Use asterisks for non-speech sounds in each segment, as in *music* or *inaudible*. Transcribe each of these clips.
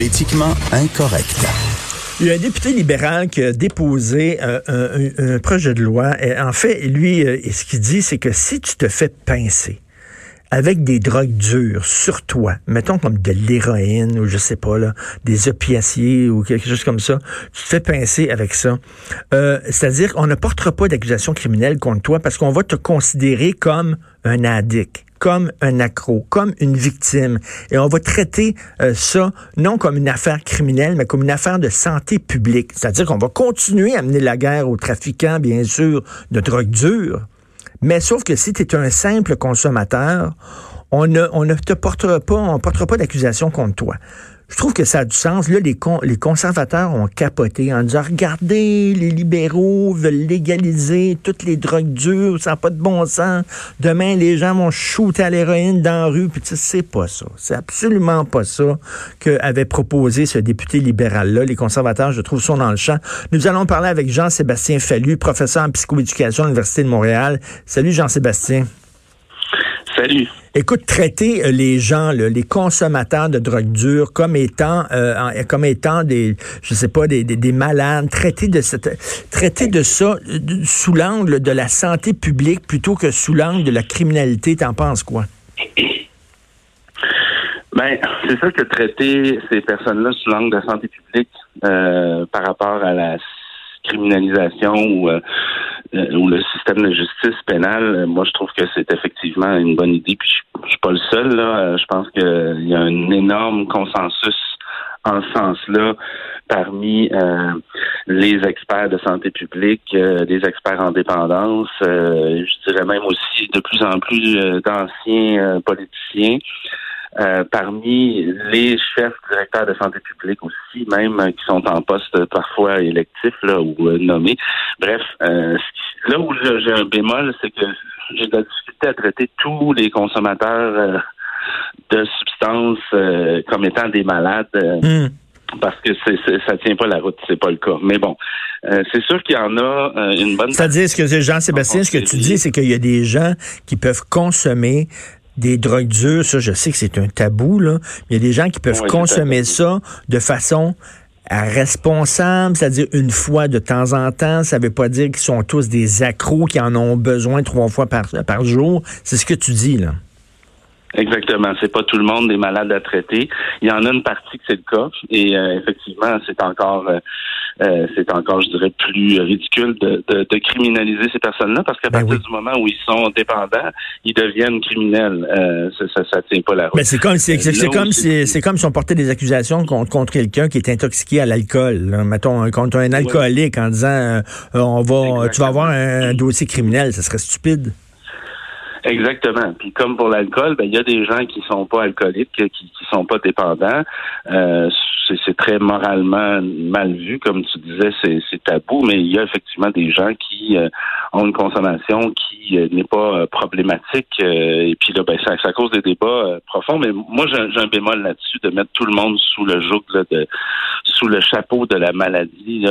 Éthiquement incorrect. Il y a un député libéral qui a déposé euh, un, projet de loi. En fait, lui, euh, ce qu'il dit, c'est que si tu te fais pincer avec des drogues dures sur toi, mettons comme de l'héroïne ou je sais pas là, des opiacés ou quelque chose comme ça, tu te fais pincer avec ça. Euh, c'est-à-dire qu'on ne portera pas d'accusation criminelle contre toi parce qu'on va te considérer comme un addict comme un accro, comme une victime. Et on va traiter euh, ça non comme une affaire criminelle, mais comme une affaire de santé publique. C'est-à-dire qu'on va continuer à mener la guerre aux trafiquants, bien sûr, de drogue dure. Mais sauf que si tu es un simple consommateur, on ne, on ne te portera pas, on portera pas d'accusation contre toi. Je trouve que ça a du sens. Là, les, conservateurs ont capoté en disant Regardez, les libéraux veulent légaliser toutes les drogues dures, ça n'a pas de bon sens. Demain, les gens vont shooter à l'héroïne dans la rue. Puis, tu sais, c'est pas ça. C'est absolument pas ça qu'avait proposé ce député libéral-là. Les conservateurs, je trouve, sont dans le champ. Nous allons parler avec Jean-Sébastien Fallu, professeur en psychoéducation à l'Université de Montréal. Salut, Jean-Sébastien. Salut. Écoute, traiter euh, les gens, les consommateurs de drogue dure comme étant, euh, comme étant des, je sais pas, des, des, malades, traiter de cette, traiter de ça euh, sous l'angle de la santé publique plutôt que sous l'angle de la criminalité, t'en penses quoi? Ben, c'est ça que traiter ces personnes-là sous l'angle de la santé publique par rapport à la criminalisation ou ou le système de justice pénale, euh, moi je trouve que c'est effectivement une bonne idée. Puis je, suis pas le seul là. Euh, je pense qu'il y a un énorme consensus en ce sens-là parmi les experts de santé publique, des experts en dépendance, je dirais même aussi de plus en plus d'anciens politiciens. Euh, parmi les chefs directeurs de santé publique aussi, même euh, qui sont en poste parfois électif là, ou euh, nommés. Bref, là où j'ai un bémol, c'est que j'ai de la difficulté à traiter tous les consommateurs de substances comme étant des malades. Hmm. Parce que c'est, ça tient pas la route, c'est pas le cas. Mais bon, c'est sûr qu'il y en a une bonne. C'est-à-dire, ce que Jean-Sébastien, ce que tu dis, c'est qu'il y a des gens qui peuvent consommer des drogues dures, ça, je sais que c'est un tabou, là. Il y a des gens qui peuvent consommer ça de façon responsable, c'est-à-dire une fois de temps en temps. Ça veut pas dire qu'ils sont tous des accros qui en ont besoin trois fois par, par jour. C'est ce que tu dis, là. Exactement. C'est pas tout le monde des malades à traiter. Il y en a une partie que c'est le cas. Et euh, effectivement, c'est encore euh, euh, c'est encore, je dirais, plus ridicule de, de, criminaliser ces personnes-là parce qu'à ben partir du moment où ils sont dépendants, ils deviennent criminels. ça, ça, ça, tient pas la route. Mais ben, c'est comme c'est comme si c'est comme si on portait des accusations contre, contre quelqu'un qui est intoxiqué à l'alcool. Mettons contre un alcoolique en disant on va tu vas avoir un dossier criminel, ça serait stupide. Exactement. Puis comme pour l'alcool, ben il y a des gens qui sont pas alcooliques, qui, qui sont pas dépendants. Euh, c'est très moralement mal vu, comme tu disais, c'est tabou, mais il y a effectivement des gens qui euh, ont une consommation qui euh, n'est pas euh, problématique. et puis là, ben, ça, ça cause des débats profonds. Mais moi, j'ai un bémol là-dessus de mettre tout le monde sous le joug de sous le chapeau de la maladie.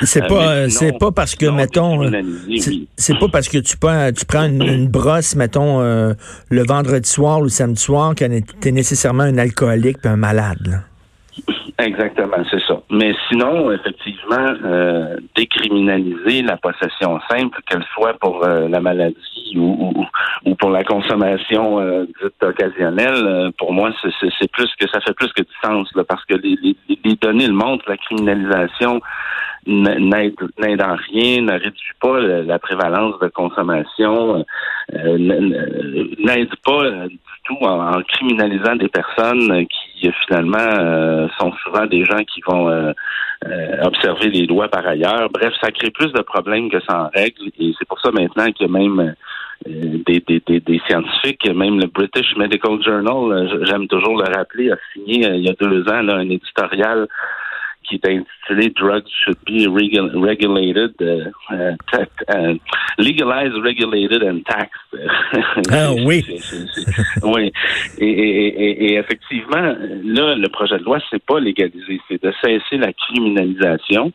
C'est pas c'est pas parce que mettons c'est pas parce que tu prends tu prends une, brosse mettons le vendredi soir ou le samedi soir que tu es nécessairement un alcoolique puis un malade. Exactement, c'est ça. Mais sinon, effectivement, euh, décriminaliser la possession simple, qu'elle soit pour euh, la maladie ou, ou, pour la consommation euh, dite occasionnelle, euh, pour moi, c'est plus que ça fait plus que du sens, là, parce que les, les, les données le montrent, la criminalisation n'aide en rien, ne réduit pas la, prévalence de consommation, n'aide pas du tout en, criminalisant des personnes qui finalement sont souvent des gens qui vont euh, euh, observer les lois par ailleurs. Bref, ça crée plus de problèmes que ça en règle. Et c'est pour ça maintenant que même euh, des, des, des, scientifiques, même le British Medical Journal, j'aime toujours le rappeler, a signé il y a deux ans là, un éditorial qui est intitulé Drugs should be regulated, uh, uh, legalized, regulated and taxed. Ah *laughs* oui. oui. Et, et, et, effectivement, là, le projet de loi, c'est pas légaliser, c'est de cesser la criminalisation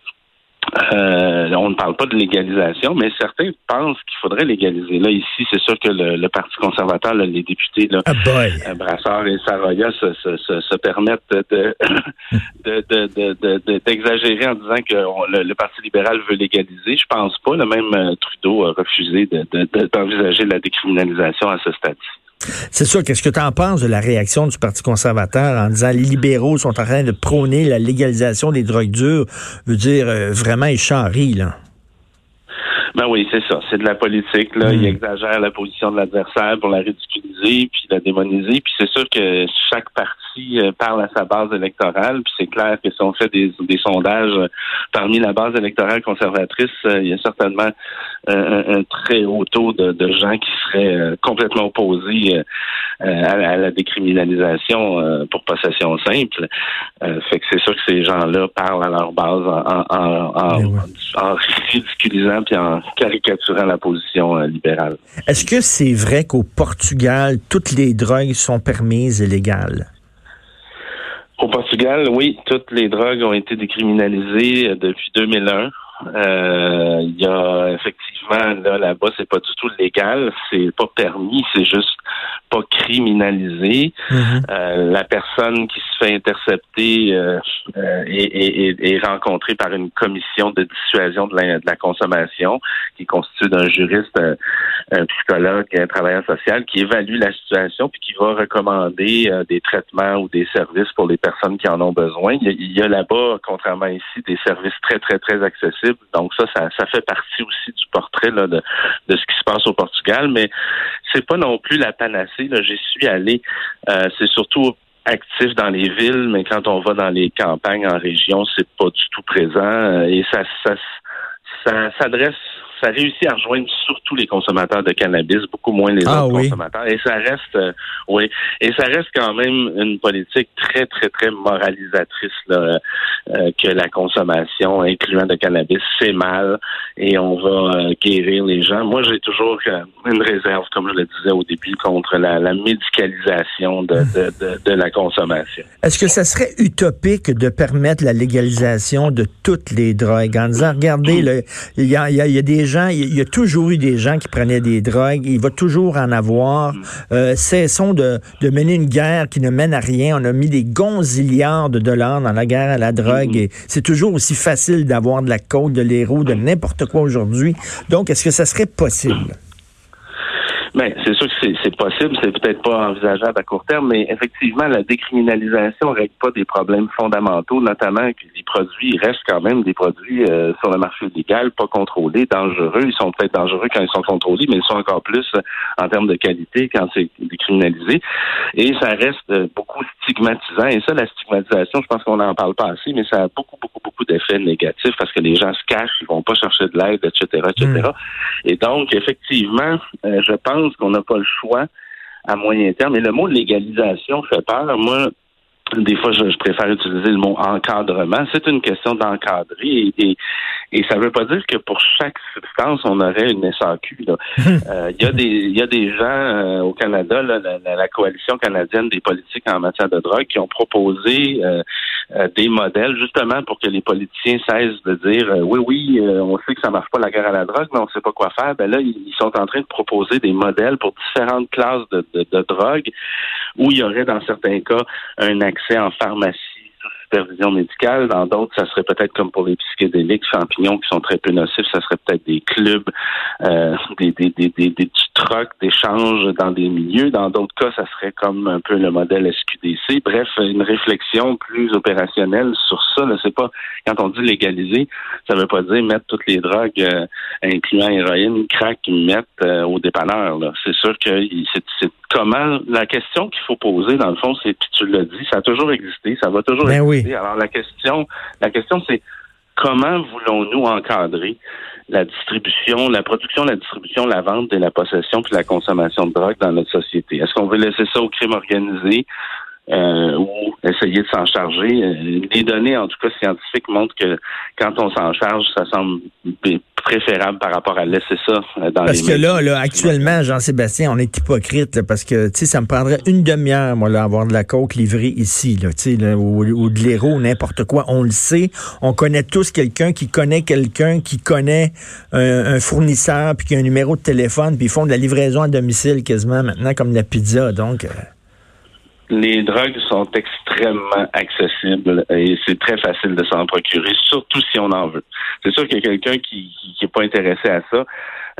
Euh, on ne parle pas de légalisation, mais certains pensent qu'il faudrait légaliser. Là, ici, c'est sûr que le, Parti conservateur, les députés, là, ah euh, Brassard et Saroya se, se, se, permettent de, *laughs* d'exagérer en disant que le, Parti libéral veut légaliser. Je pense pas. Le même euh, Trudeau a refusé d'envisager la décriminalisation à ce stade-ci. C'est sûr. Qu'est-ce que tu en penses de la réaction du Parti conservateur en disant les libéraux sont en train de prôner la légalisation des drogues dures? Veut dire, euh, vraiment, ils charrient, là. Ben oui, c'est ça. C'est de la politique. Là. Il hmm. exagère la position de l'adversaire pour la ridiculiser puis la démoniser. Puis c'est sûr que chaque parti euh, parle à sa base électorale. Puis c'est clair que si on fait des, sondages euh, parmi la base électorale conservatrice, euh, il y a certainement un, très haut taux de, gens qui seraient complètement opposés à, la décriminalisation pour possession simple. fait que c'est sûr que ces gens-là parlent à leur base en, en, en ridiculisant puis en caricaturant la position libérale. Est-ce que c'est vrai qu'au Portugal, toutes les drogues sont permises et légales? Au Portugal, oui, toutes les drogues ont été décriminalisées euh, depuis 2001. Euh, il y a effectivement là là-bas c'est pas du tout légal, c'est pas permis, c'est juste pas criminalisé. Mhm. euh, la personne qui se fait intercepter euh, euh est, est, est, rencontrée par une commission de dissuasion de la, de la consommation qui est constituée d'un juriste, euh, un psychologue, un travailleur social qui évalue la situation puis qui va recommander euh, des traitements ou des services pour les personnes qui en ont besoin. Il y a, il y a là-bas, contrairement ici, des services très très très accessibles. Donc ça, ça, fait partie aussi du portrait de, ce qui se passe au Portugal, mais c'est pas non plus la panacée J'y suis allé. Euh, c'est surtout actif dans les villes, mais quand on va dans les campagnes en région, c'est pas du tout présent. Et ça, ça s'adresse ça réussit à rejoindre surtout les consommateurs de cannabis, beaucoup moins les ah autres consommateurs. Et ça reste, euh, oui, et ça reste quand même une politique très, très, très moralisatrice là, euh, que la consommation, incluant de cannabis, c'est mal et on va euh, guérir les gens. Moi, j'ai toujours une réserve, comme je le disais au début, contre la, médicalisation de, de, de, la consommation. Est-ce que ça serait utopique de permettre la légalisation de toutes les drogues? En disant, regardez, il y a, y a des il y a toujours eu des gens qui prenaient des drogues, il va toujours en avoir. Mm. Euh, cessons de, mener une guerre qui ne mène à rien. On a mis des gonzillards de dollars dans la guerre à la drogue mm-hmm. et c'est toujours aussi facile d'avoir de la côte, de l'héros, de n'importe quoi aujourd'hui. Donc, est-ce que ça serait possible? Ben, c'est sûr que c'est possible, c'est peut-être pas envisageable à court terme, mais effectivement, la décriminalisation règle pas des problèmes fondamentaux, notamment que les produits restent quand même des produits euh, sur le marché légal, pas contrôlés, dangereux. Ils sont peut-être dangereux quand ils sont contrôlés, mais ils sont encore plus euh, en termes de qualité quand c'est décriminalisé. Et ça reste euh, beaucoup stigmatisant. Et ça, la stigmatisation, je pense qu'on n'en parle pas assez, mais ça a beaucoup, beaucoup, beaucoup d'effets négatifs parce que les gens se cachent, ils vont pas chercher de l'aide, etc., etc. Hmm. Et donc, effectivement, je pense qu'on n'a pas le choix à moyen terme. Et le mot légalisation fait peur. Moi, des fois, je, préfère utiliser le mot encadrement. C'est une question d'encadrer et, et, ça ne veut pas dire que pour chaque substance, on aurait une SAQ. *laughs* Euh, il y a des il y a des gens euh, au Canada, la, coalition canadienne des politiques en matière de drogue, qui ont proposé euh, des modèles justement pour que les politiciens cessent de dire oui oui, on sait que ça marche pas la guerre à la drogue, mais on sait pas quoi faire. Ben là, ils sont en train de proposer des modèles pour différentes classes de, de, de drogue où il y aurait dans certains cas un accès en pharmacie sous supervision médicale. Dans d'autres, ça serait peut-être comme pour les psychédéliques, champignons qui sont très peu nocifs, ça serait peut-être des clubs, euh, des, des, des, des, des trocs d'échange dans des milieux. Dans d'autres cas, ça serait comme un peu le modèle SQDC. Bref, une réflexion plus opérationnelle sur ça. C'est pas quand on dit légaliser, ça veut pas dire mettre toutes les drogues, euh, incluant héroïne, crack, mettre euh, au dépanneur. C'est sûr que c'est comment la question qu'il faut poser dans le fond, c'est tu l'as dit, ça a toujours existé, ça va toujours ben exister. Alors la question, la question c'est comment voulons-nous encadrer la distribution, la production, la distribution, la vente et la possession puis la consommation de drogue dans notre société? Est-ce qu'on veut laisser ça au crime organisé? Euh, ou essayer de s'en charger. Les données, en tout cas scientifiques, montrent que quand on s'en charge, ça semble préférable par rapport à laisser ça dans parce que là, là, actuellement, Jean-Sébastien, on est hypocrite parce que, tu sais, ça me prendrait une demi-heure, moi, là, avoir de la coke livrée ici, là, tu sais, ou, ou, de l'héros, n'importe quoi. On le sait. On connaît tous quelqu'un qui connaît quelqu'un qui connaît un, fournisseur puis qui a un numéro de téléphone puis ils font de la livraison à domicile quasiment maintenant comme la pizza. Donc, euh, les drogues sont extrêmement accessibles et c'est très facile de s'en procurer, surtout si on en veut. C'est sûr qu'il y a quelqu'un qui n'est pas intéressé à ça.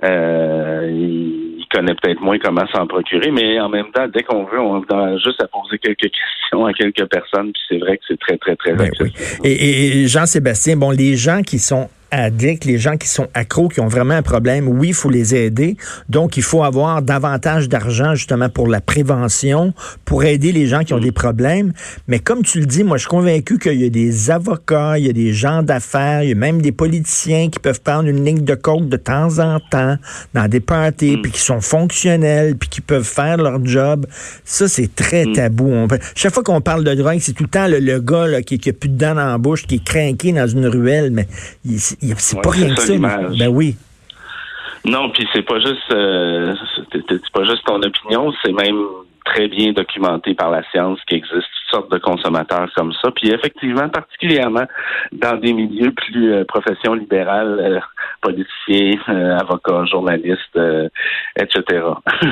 Euh, il connaît peut-être moins comment s'en procurer, mais en même temps, dès qu'on veut, on a juste à poser quelques *laughs* questions à quelques personnes, puis c'est vrai que c'est très, très, très ben accessible. et Jean-Sébastien, bon, les gens qui sont addicts, les gens qui sont accros, qui ont vraiment un problème, oui, il faut les aider. Donc, il faut avoir davantage d'argent justement pour la prévention, pour aider les gens qui ont des problèmes. Mais comme tu le dis, moi, je suis convaincu qu'il y a des avocats, il y a des gens d'affaires, il y a même des politiciens qui peuvent prendre une ligne de coke de temps en temps dans des parties, mm. puis qui sont fonctionnels, puis qui peuvent faire leur job. Ça, c'est très mm. tabou. chaque fois qu'on parle de drogue, c'est tout le temps le, gars là, qui, qui a plus de dents dans la bouche, qui est craqué dans une ruelle, mais il, c'est pas rien que ça. Ben oui. Non, puis c'est pas juste euh, c'est pas juste ton opinion, c'est même très bien documenté par la science qu'il existe toutes sortes de consommateurs comme ça. Puis effectivement, particulièrement dans des milieux plus euh, professions libérales, euh, politiciens, euh, avocats, journalistes, etc.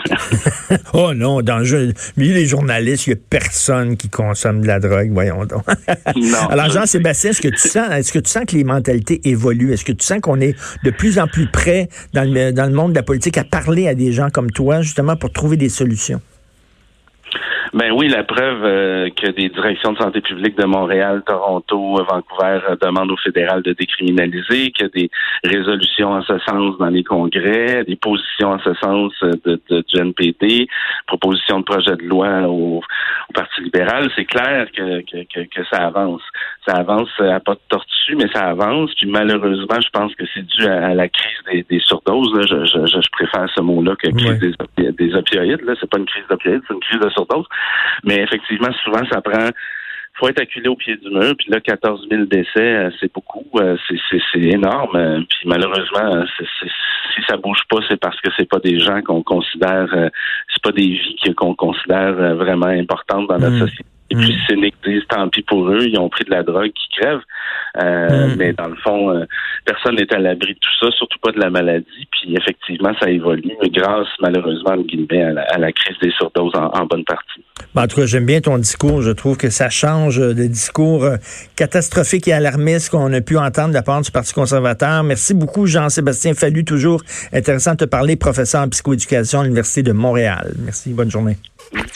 *laughs* oh non, dans le milieu des journalistes, il n'y a personne qui consomme de la drogue, voyons donc. *laughs* non, Alors Jean-Sébastien, est-ce que tu sens, est-ce que tu sens que les mentalités évoluent? Est-ce que tu sens qu'on est de plus en plus près dans le, dans le monde de la politique à parler à des gens comme toi, justement, pour trouver des solutions? Ben oui, la preuve euh, que des directions de santé publique de Montréal, Toronto, Vancouver euh, demandent au fédéral de décriminaliser, a des résolutions en ce sens dans les congrès, des positions en ce sens euh, de, de, du NPD, propositions de projet de loi au, Parti libéral. C'est clair que, que, que, ça avance. Ça avance à pas de tortue, mais ça avance. Puis malheureusement, je pense que c'est dû à, la crise des, des surdoses. Là. Je, je, je, préfère ce mot-là que crise des, des opioïdes. Là, c'est pas une crise d'opioïdes, c'est une crise de surdose. Mais effectivement, souvent, ça prend faut être acculé au pied du mur. Puis là, 14 000 décès, euh, c'est beaucoup, euh, c'est énorme. Euh, puis malheureusement, si ça bouge pas, c'est parce que c'est pas des gens qu'on considère, c'est pas des vies qu'on considère vraiment importantes dans notre hmm. société. Et puis, c'est hmm. c'est tant pis pour eux, ils ont pris de la drogue qui crèvent. Hmm. Mais dans le fond, personne n'est à l'abri de tout ça, surtout pas de la maladie. Puis effectivement, ça évolue, grâce malheureusement à la, crise des surdoses en bonne partie. Ben, en tout cas, j'aime bien ton discours. Je trouve que ça change des discours euh, catastrophiques et alarmistes qu'on a pu entendre de la part du Parti conservateur. Merci beaucoup, Jean-Sébastien Fallu. Toujours intéressant de te parler, professeur en psychoéducation à l'Université de Montréal. Merci. Bonne journée.